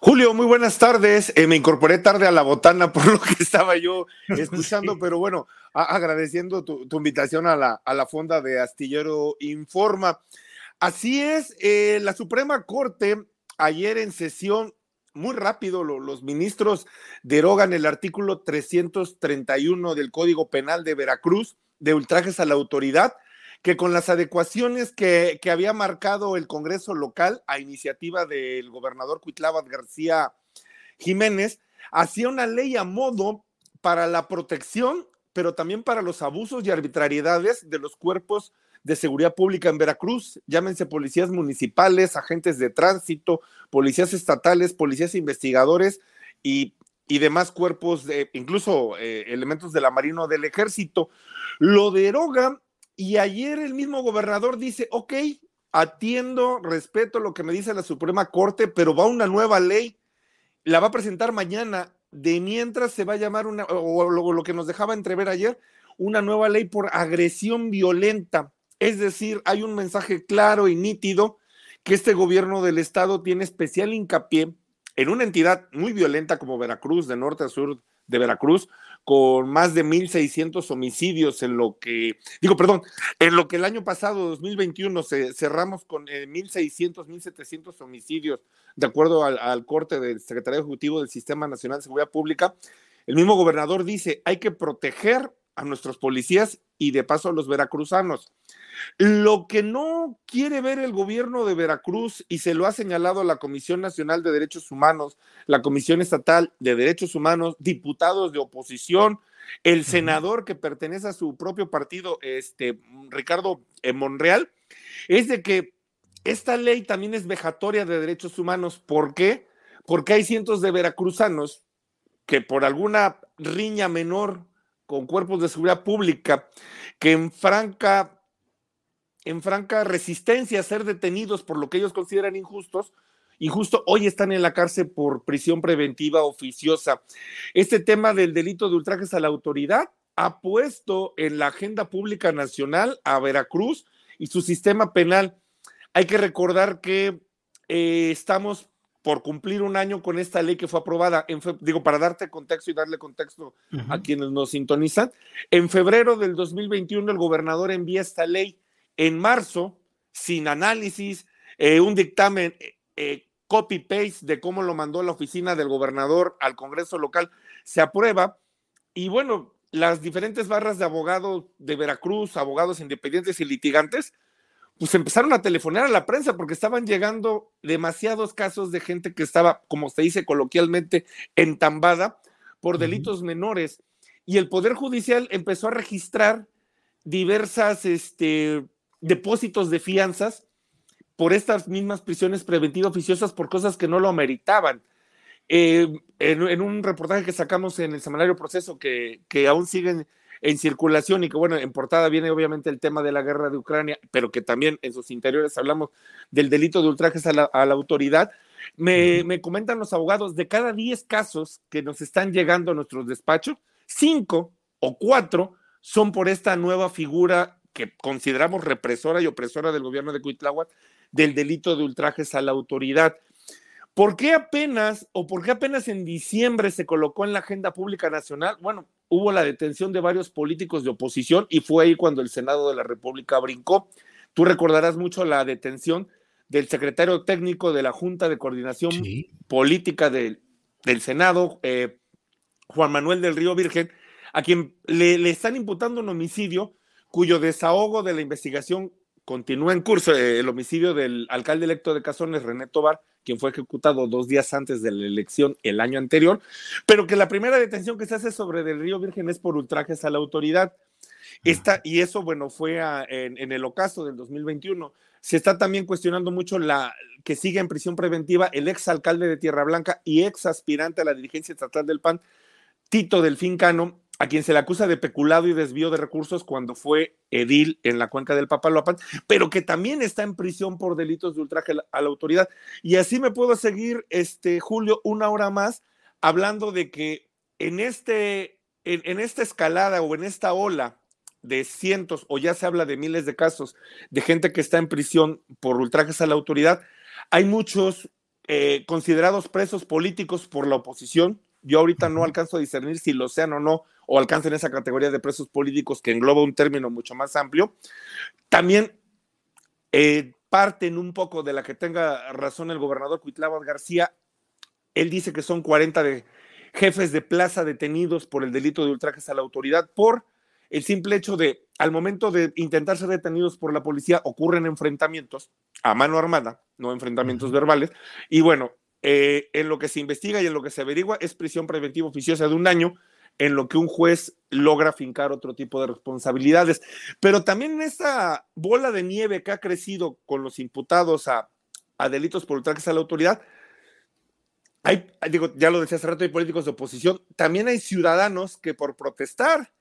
Julio, muy buenas tardes. Eh, me incorporé tarde a la botana por lo que estaba yo escuchando, pero bueno, agradeciendo tu, tu invitación a la, a la fonda de Astillero Informa. Así es, eh, la Suprema Corte ayer en sesión, muy rápido, lo- los ministros derogan el artículo 331 del Código Penal de Veracruz de ultrajes a la autoridad que con las adecuaciones que, que había marcado el Congreso local a iniciativa del gobernador Cuitláhuac García Jiménez, hacía una ley a modo para la protección, pero también para los abusos y arbitrariedades de los cuerpos de seguridad pública en Veracruz, llámense policías municipales, agentes de tránsito, policías estatales, policías investigadores y, y demás cuerpos, de, incluso eh, elementos de la Marina o del Ejército. Lo deroga y ayer el mismo gobernador dice, ok, atiendo, respeto lo que me dice la Suprema Corte, pero va una nueva ley, la va a presentar mañana, de mientras se va a llamar una, o lo, lo que nos dejaba entrever ayer, una nueva ley por agresión violenta. Es decir, hay un mensaje claro y nítido que este gobierno del estado tiene especial hincapié en una entidad muy violenta como Veracruz, de norte a sur de Veracruz, con más de 1.600 homicidios en lo que, digo, perdón, en lo que el año pasado, 2021, se, cerramos con eh, 1.600, 1.700 homicidios, de acuerdo al, al corte del secretario ejecutivo del Sistema Nacional de Seguridad Pública. El mismo gobernador dice, hay que proteger a nuestros policías y de paso a los veracruzanos. Lo que no quiere ver el gobierno de Veracruz, y se lo ha señalado la Comisión Nacional de Derechos Humanos, la Comisión Estatal de Derechos Humanos, diputados de oposición, el senador que pertenece a su propio partido, este Ricardo eh, Monreal, es de que esta ley también es vejatoria de derechos humanos. ¿Por qué? Porque hay cientos de veracruzanos que por alguna riña menor con cuerpos de seguridad pública, que en franca en franca resistencia a ser detenidos por lo que ellos consideran injustos, injusto, hoy están en la cárcel por prisión preventiva oficiosa. Este tema del delito de ultrajes a la autoridad ha puesto en la agenda pública nacional a Veracruz y su sistema penal. Hay que recordar que eh, estamos por cumplir un año con esta ley que fue aprobada, en digo, para darte contexto y darle contexto uh -huh. a quienes nos sintonizan, en febrero del 2021 el gobernador envía esta ley en marzo, sin análisis, eh, un dictamen eh, copy-paste de cómo lo mandó la oficina del gobernador al Congreso local, se aprueba y bueno, las diferentes barras de abogados de Veracruz, abogados independientes y litigantes, pues empezaron a telefonar a la prensa porque estaban llegando demasiados casos de gente que estaba, como se dice coloquialmente, entambada por delitos uh -huh. menores. Y el Poder Judicial empezó a registrar diversas este, depósitos de fianzas por estas mismas prisiones preventivas oficiosas por cosas que no lo ameritaban. Eh, en, en, un reportaje que sacamos en el semanario Proceso que, que aún siguen en circulación y que bueno, en portada viene obviamente el tema de la guerra de Ucrania, pero que también en sus interiores hablamos del delito de ultrajes a la, a la autoridad. Me, me, comentan los abogados, de cada 10 casos que nos están llegando a nuestros despachos, 5 o 4 son por esta nueva figura que consideramos represora y opresora del gobierno de Cuitláhuac del delito de ultrajes a la autoridad. ¿Por qué apenas o por qué apenas en diciembre se colocó en la agenda pública nacional? Bueno, hubo la detención de varios políticos de oposición y fue ahí cuando el Senado de la República brincó. Tú recordarás mucho la detención del secretario técnico de la Junta de Coordinación Política del Senado, eh, Juan Manuel del Río Virgen, a quien le, le, están imputando un homicidio cuyo desahogo de la investigación continúa en curso, eh, el homicidio del alcalde electo de Cazones, René Tobar, quien fue ejecutado dos días antes de la elección el año anterior, pero que la primera detención que se hace sobre del Río Virgen es por ultrajes a la autoridad. Esta, y eso, bueno, fue en, el ocaso del 2021. Se está también cuestionando mucho la que sigue en prisión preventiva el ex alcalde de Tierra Blanca y ex aspirante a la dirigencia estatal del PAN, Tito Delfín Cano, a quien se le acusa de peculado y desvío de recursos cuando fue edil en la cuenca del Papaloapan, pero que también está en prisión por delitos de ultraje a la autoridad. Y así me puedo seguir, este, Julio, una hora más, hablando de que en, este, en, en esta escalada o en esta ola de cientos o ya se habla de miles de casos de gente que está en prisión por ultrajes a la autoridad, hay muchos eh, considerados presos políticos por la oposición. Yo ahorita no alcanzo a discernir si lo sean o no, o alcancen esa categoría de presos políticos que engloba un término mucho más amplio. También eh, parten un poco de la que tenga razón el gobernador Cuitlava García. Él dice que son 40 de jefes de plaza detenidos por el delito de ultrajes a la autoridad por el simple hecho de, al momento de intentar ser detenidos por la policía, ocurren enfrentamientos a mano armada, no enfrentamientos verbales, y bueno, eh, en lo que se investiga y en lo que se averigua es prisión preventiva oficiosa de un año en lo que un juez logra fincar otro tipo de responsabilidades. Pero también en esta bola de nieve que ha crecido con los imputados a, delitos por ultrajes a la autoridad, digo, ya lo decía hace rato, hay políticos de oposición, también hay ciudadanos que por protestar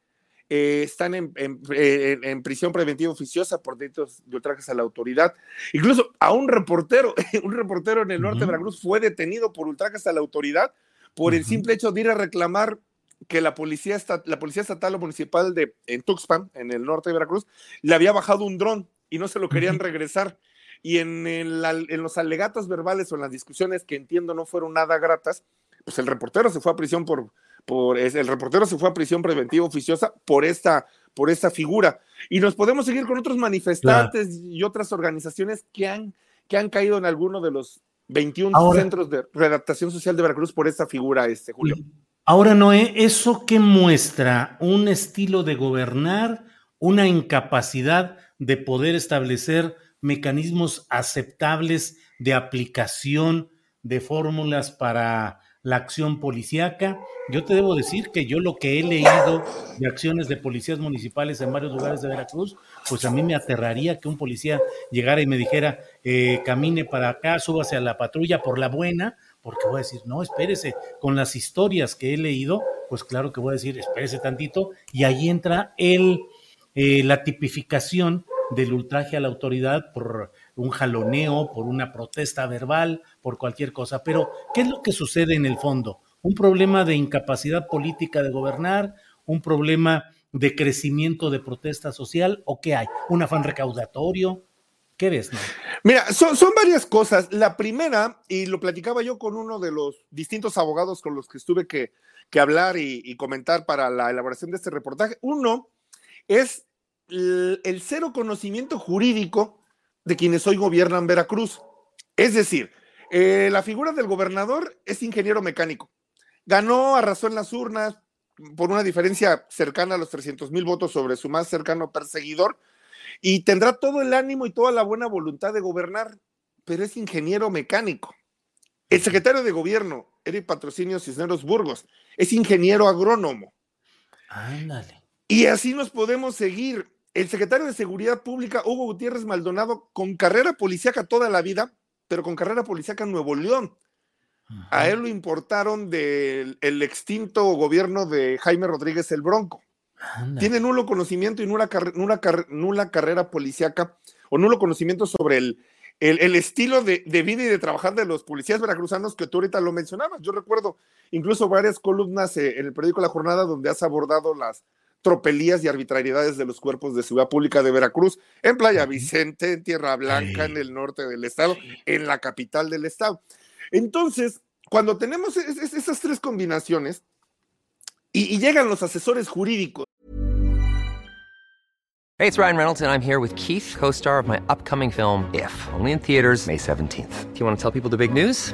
eh, están en, en, prisión preventiva oficiosa por delitos de ultrajes a la autoridad. Incluso a un reportero, un reportero en el norte de Veracruz fue detenido por ultrajes a la autoridad por el simple hecho de ir a reclamar que la policía, la policía estatal o municipal de en Tuxpan, en el norte de Veracruz, le había bajado un dron y no se lo querían regresar. Y en, en los alegatos verbales o en las discusiones que entiendo no fueron nada gratas, pues el reportero se fue a prisión por, por el reportero se fue a prisión preventiva oficiosa por esta, por esta figura. Y nos podemos seguir con otros manifestantes y otras organizaciones que han, que han caído en alguno de los 21 centros de redactación social de Veracruz por esta figura, este Julio. Ahora, Noé, ¿eso qué muestra? ¿Un estilo de gobernar? ¿Una incapacidad de poder establecer mecanismos aceptables de aplicación de fórmulas para la acción policíaca? Yo te debo decir que yo lo que he leído de acciones de policías municipales en varios lugares de Veracruz, pues a mí me aterraría que un policía llegara y me dijera, eh, camine para acá, súbase a la patrulla por la buena, porque voy a decir, no, espérese, con las historias que he leído, pues claro que voy a decir, espérese tantito, y ahí entra el, eh, la tipificación del ultraje a la autoridad por un jaloneo, por una protesta verbal, por cualquier cosa. Pero, ¿qué es lo que sucede en el fondo? Un problema de incapacidad política de gobernar, un problema de crecimiento de protesta social, o qué hay? ¿Un afán recaudatorio? ¿Qué ves? Mira, son, son, varias cosas. La primera, y lo platicaba yo con uno de los distintos abogados con los que estuve que, que hablar y, comentar para la elaboración de este reportaje. Uno es el, cero conocimiento jurídico de quienes hoy gobiernan Veracruz. Es decir, eh, la figura del gobernador es ingeniero mecánico. Ganó, arrasó en las urnas por una diferencia cercana a los 300 mil votos sobre su más cercano perseguidor y tendrá todo el ánimo y toda la buena voluntad de gobernar, pero es ingeniero mecánico. El secretario de gobierno, Eric Patrocinio Cisneros Burgos, es ingeniero agrónomo. Ándale. Y así nos podemos seguir. El secretario de Seguridad Pública, Hugo Gutiérrez Maldonado, con carrera policíaca toda la vida, pero con carrera policíaca en Nuevo León. A él lo importaron del extinto gobierno de Jaime Rodríguez el Bronco. Tiene nulo conocimiento y nula, nula, carrera policíaca o nulo conocimiento sobre el, el, estilo de, vida y de trabajar de los policías veracruzanos que tú ahorita lo mencionabas. Yo recuerdo incluso varias columnas eh, en el periódico La Jornada donde has abordado las tropelías y arbitrariedades de los cuerpos de seguridad pública de Veracruz, en Playa Vicente, en Tierra Blanca, en el norte del estado, en la capital del estado. Entonces, cuando tenemos esas tres combinaciones y, llegan los asesores jurídicos. Hey, it's Ryan Reynolds and I'm here with Keith, co-star of my upcoming film If, only in theaters May 17th. Do you want to tell people the big news?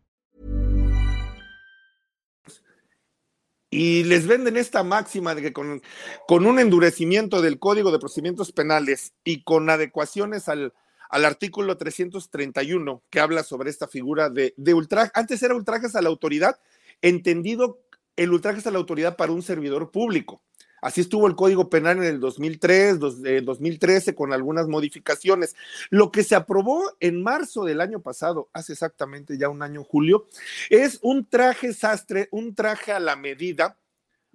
Y les venden esta máxima de que con, un endurecimiento del Código de Procedimientos Penales y con adecuaciones al, al artículo 331 que habla sobre esta figura de, de ultraje. Antes era ultrajes a la autoridad, entendido el ultraje a la autoridad para un servidor público. Así estuvo el Código Penal en el 2003, 2013, con algunas modificaciones. Lo que se aprobó en marzo del año pasado, hace exactamente ya un año, Julio, es un traje sastre, un traje a la medida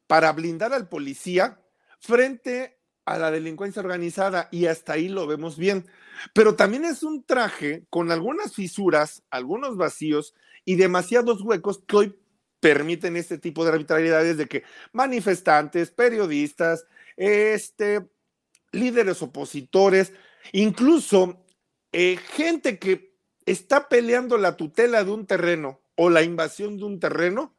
para blindar al policía frente a la delincuencia organizada y hasta ahí lo vemos bien. Pero también es un traje con algunas fisuras, algunos vacíos y demasiados huecos que hoy permiten este tipo de arbitrariedades de que manifestantes, periodistas, este, líderes opositores, incluso eh, gente que está peleando la tutela de un terreno o la invasión de un terreno,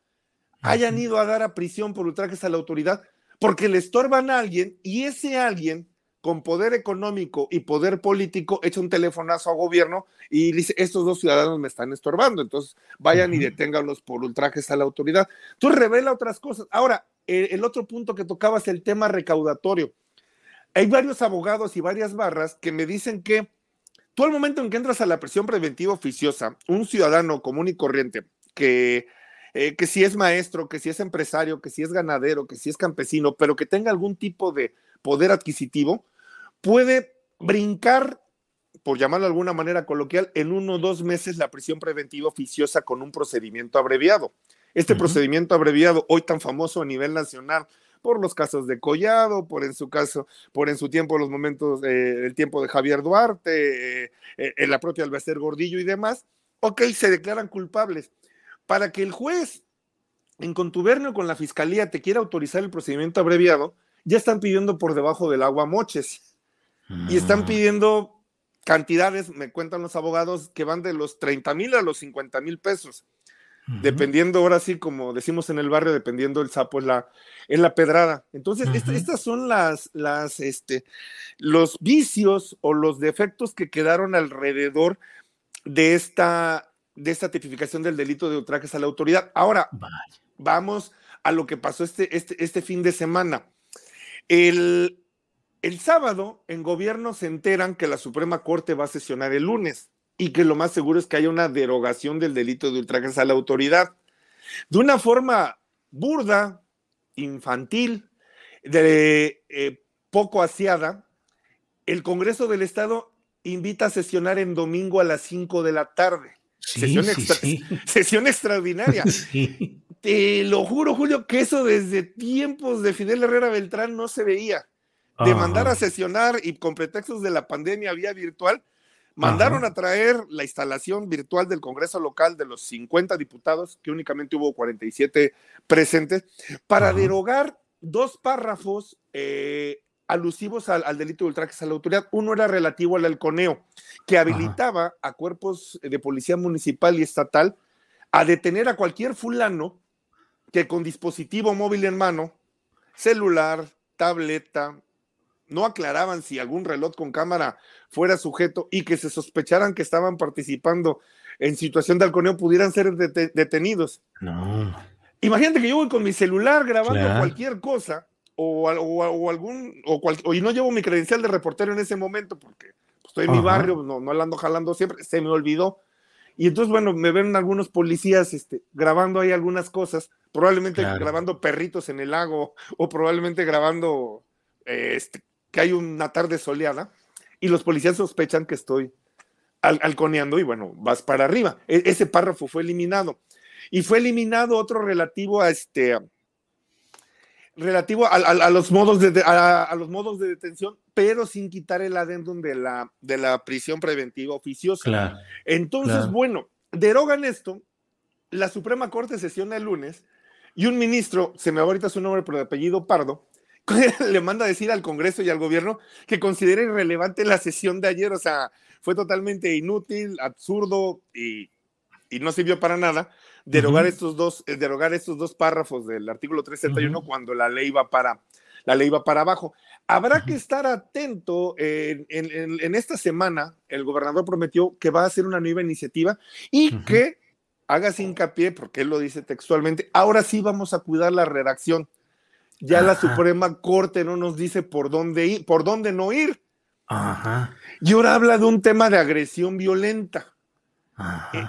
hayan ido a dar a prisión por ultrajes a la autoridad porque le estorban a alguien y ese alguien con poder económico y poder político echa un telefonazo a gobierno y dice, estos dos ciudadanos me están estorbando, entonces vayan y deténganlos por ultrajes a la autoridad. Tú revela otras cosas. Ahora, el, otro punto que tocaba es el tema recaudatorio. Hay varios abogados y varias barras que me dicen que tú al momento en que entras a la presión preventiva oficiosa, un ciudadano común y corriente que eh, que si es maestro, que si es empresario, que si es ganadero, que si es campesino, pero que tenga algún tipo de poder adquisitivo, puede brincar, por llamarlo de alguna manera coloquial, en uno o dos meses la prisión preventiva oficiosa con un procedimiento abreviado. Este procedimiento abreviado, hoy tan famoso a nivel nacional, por los casos de Collado, por en su caso, por en su tiempo los momentos, del tiempo de Javier Duarte, eh, eh, en la propia Albacer Gordillo y demás, ok, se declaran culpables. Para que el juez, en contubernio con la fiscalía, te quiera autorizar el procedimiento abreviado, ya están pidiendo por debajo del agua moches. Y están mm. pidiendo cantidades, me cuentan los abogados, que van de los 30 mil a los 50 mil pesos. Dependiendo, ahora sí, como decimos en el barrio, dependiendo el sapo en la, en la pedrada. Entonces, estas son las, las, este, los vicios o los defectos que quedaron alrededor de esta, de esta tipificación del delito de ultrajes a la autoridad. Ahora, vamos a lo que pasó este, este, este fin de semana. El, el sábado en gobierno se enteran que la Suprema Corte va a sesionar el lunes y que lo más seguro es que haya una derogación del delito de ultrajes a la autoridad. De una forma burda, infantil, de eh, poco asiada, el Congreso del Estado invita a sesionar en domingo a las 5 de la tarde. sesión, sesión, extraordinaria. Te lo juro, Julio, que eso desde tiempos de Fidel Herrera Beltrán no se veía de mandar a sesionar y con pretextos de la pandemia vía virtual, mandaron a traer la instalación virtual del Congreso local de los 50 diputados, que únicamente hubo 47 presentes, para derogar dos párrafos eh, alusivos al, delito de ultrajes a la autoridad. Uno era relativo al halconeo, que habilitaba a cuerpos de policía municipal y estatal a detener a cualquier fulano que con dispositivo móvil en mano, celular, tableta, no aclaraban si algún reloj con cámara fuera sujeto y que se sospecharan que estaban participando en situación de halconeo pudieran ser detenidos. No. Imagínate que yo voy con mi celular grabando cualquier cosa o, algún, o, y no llevo mi credencial de reportero en ese momento porque estoy en mi barrio, no, no la ando jalando siempre, se me olvidó. Y entonces, bueno, me ven algunos policías este, grabando ahí algunas cosas, probablemente grabando perritos en el lago o probablemente grabando este, que hay una tarde soleada y los policías sospechan que estoy halconeando y bueno, vas para arriba. E, ese párrafo fue eliminado. Y fue eliminado otro relativo a este relativo a, los modos de a, los modos de detención, pero sin quitar el adendum de la de la prisión preventiva oficiosa. Entonces, bueno, derogan esto, la Suprema Corte sesiona el lunes y un ministro, se me va ahorita su nombre, pero de apellido Pardo, le manda a decir al Congreso y al gobierno que considera irrelevante la sesión de ayer, o sea, fue totalmente inútil, absurdo y, no sirvió para nada derogar, estos dos, eh, derogar estos dos párrafos del artículo 371 cuando la ley va para, la ley va para abajo. Habrá que estar atento. En, en, esta semana, el gobernador prometió que va a hacer una nueva iniciativa y que hagas hincapié, porque él lo dice textualmente, ahora sí vamos a cuidar la redacción. Ya la Suprema Corte no nos dice por dónde ir, por dónde no ir. Ajá. Y ahora habla de un tema de agresión violenta. Eh,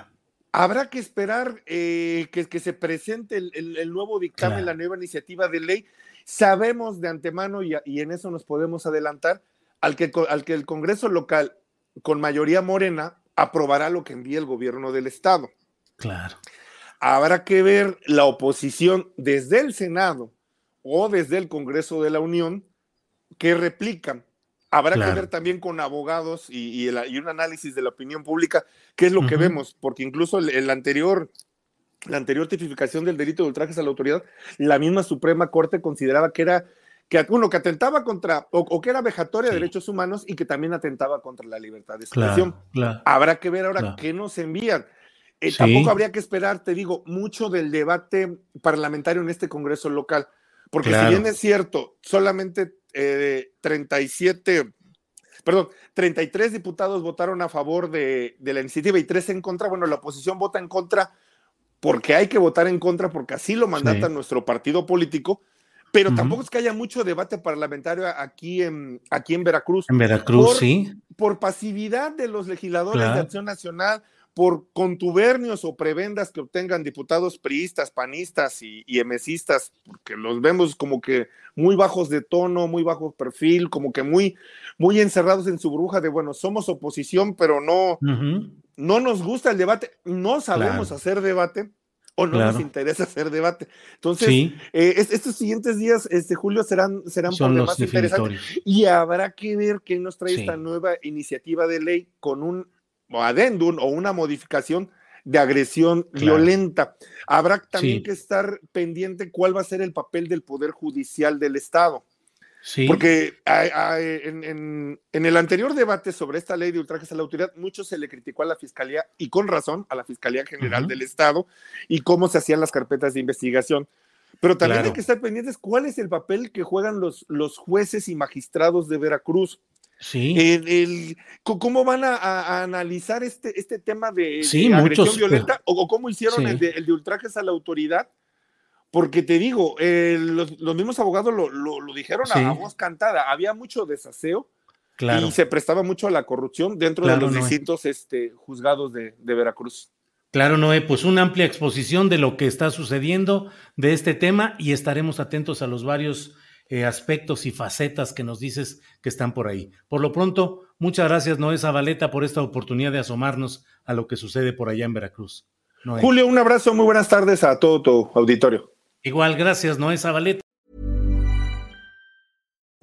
habrá que esperar eh, que, que, se presente el, nuevo dictamen, la nueva iniciativa de ley. Sabemos de antemano, y, y, en eso nos podemos adelantar, al que, al que el Congreso local, con mayoría morena, aprobará lo que envíe el gobierno del Estado. Claro. Habrá que ver la oposición desde el Senado o desde el Congreso de la Unión que replican. Habrá que ver también con abogados y, un análisis de la opinión pública qué es lo que vemos, porque incluso el, anterior, la anterior tipificación del delito de ultrajes a la autoridad, la misma Suprema Corte consideraba que era que uno que atentaba contra o, que era vejatoria de derechos humanos y que también atentaba contra la libertad de expresión. Habrá que ver ahora qué nos envían. Eh, tampoco habría que esperar, te digo, mucho del debate parlamentario en este Congreso local. Porque si bien es cierto, solamente 37, eh, perdón, 33 diputados votaron a favor de, la iniciativa y tres en contra, bueno, la oposición vota en contra porque hay que votar en contra porque así lo mandata nuestro partido político, pero tampoco es que haya mucho debate parlamentario aquí en, aquí en Veracruz. En Veracruz, sí. Por pasividad de los legisladores de Acción Nacional, por contubernios o prebendas que obtengan diputados priistas, panistas y, y emesistas, porque los vemos como que muy bajos de tono, muy bajo perfil, como que muy, muy encerrados en su bruja de, bueno, somos oposición, pero no, no nos gusta el debate, no sabemos hacer debate o no nos interesa hacer debate. Entonces, eh, estos siguientes días, este Julio, serán, serán más interesantes y habrá que ver qué nos trae esta nueva iniciativa de ley con un o adendum o una modificación de agresión violenta. Habrá también que estar pendiente cuál va a ser el papel del Poder Judicial del Estado. Sí. Porque en, el anterior debate sobre esta ley de ultrajes a la autoridad, mucho se le criticó a la Fiscalía, y con razón, a la Fiscalía General del Estado, y cómo se hacían las carpetas de investigación. Pero también hay que estar pendientes cuál es el papel que juegan los, los jueces y magistrados de Veracruz. Sí. El, ¿Cómo van a, analizar este, este tema de, agresión violenta? ¿O, cómo hicieron el, de, ultrajes a la autoridad? Porque te digo, los, mismos abogados lo, dijeron a voz cantada. Había mucho desaseo y se prestaba mucho a la corrupción dentro de los distintos este, juzgados de, de Veracruz. Claro, Noé, pues una amplia exposición de lo que está sucediendo de este tema y estaremos atentos a los varios eh, aspectos y facetas que nos dices que están por ahí. Por lo pronto, muchas gracias, Noé Zabaleta, por esta oportunidad de asomarnos a lo que sucede por allá en Veracruz. Julio, un abrazo, muy buenas tardes a todo tu auditorio. Igual, gracias, Noé Zabaleta.